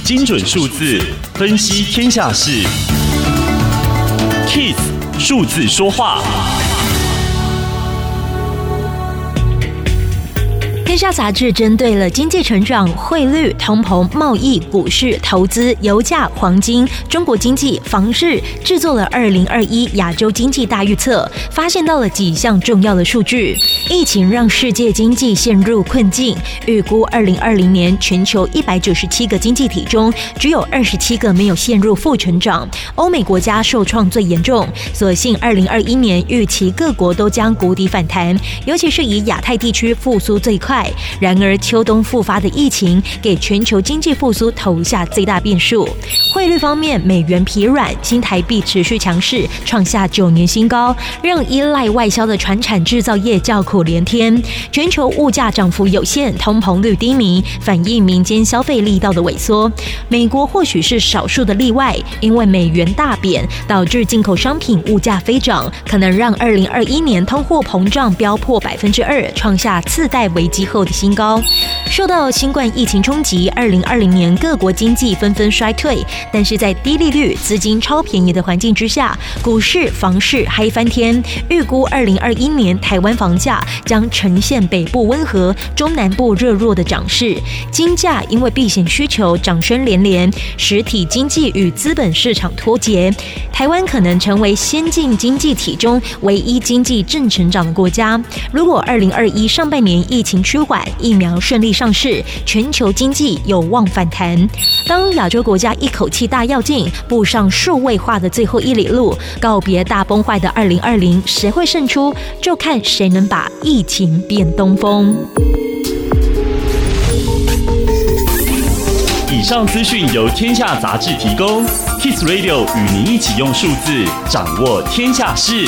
精准数字分析天下事，KISS 数字说话。天下杂志针对了经济成长、汇率、通膨、贸易、股市、投资、油价、黄金、中国经济、房市，制作了二零二一亚洲经济大预测，发现到了几项重要的数据。疫情让世界经济陷入困境，预估二零二零年全球一百九十七个经济体中，只有二十七个没有陷入负成长。欧美国家受创最严重，所幸二零二一年预期各国都将谷底反弹，尤其是以亚太地区复苏最快。然而，秋冬复发的疫情给全球经济复苏投下最大变数。汇率方面，美元疲软，新台币持续强势，创下九年新高，让依赖外销的传产制造业叫苦连天。全球物价涨幅有限，通膨率低迷，反映民间消费力道的萎缩。美国或许是少数的例外，因为美元大贬，导致进口商品物价飞涨，可能让二零二一年通货膨胀飙破百分之二，创下次贷危机的新高，受到新冠疫情冲击，二零二零年各国经济纷纷衰退。但是在低利率、资金超便宜的环境之下，股市、房市嗨翻天。预估二零二一年台湾房价将呈现北部温和、中南部热络的涨势。金价因为避险需求涨升连连，实体经济与资本市场脱节。台湾可能成为先进经济体中唯一经济正成长的国家。如果二零二一上半年疫情趋缓，疫苗顺利上市，全球经济有望反弹。当亚洲国家一口气大跃进，步上数位化的最后一里路，告别大崩坏的二零二零，谁会胜出？就看谁能把疫情变东风。以上资讯由天下杂志提供，Kiss Radio 与您一起用数字掌握天下事。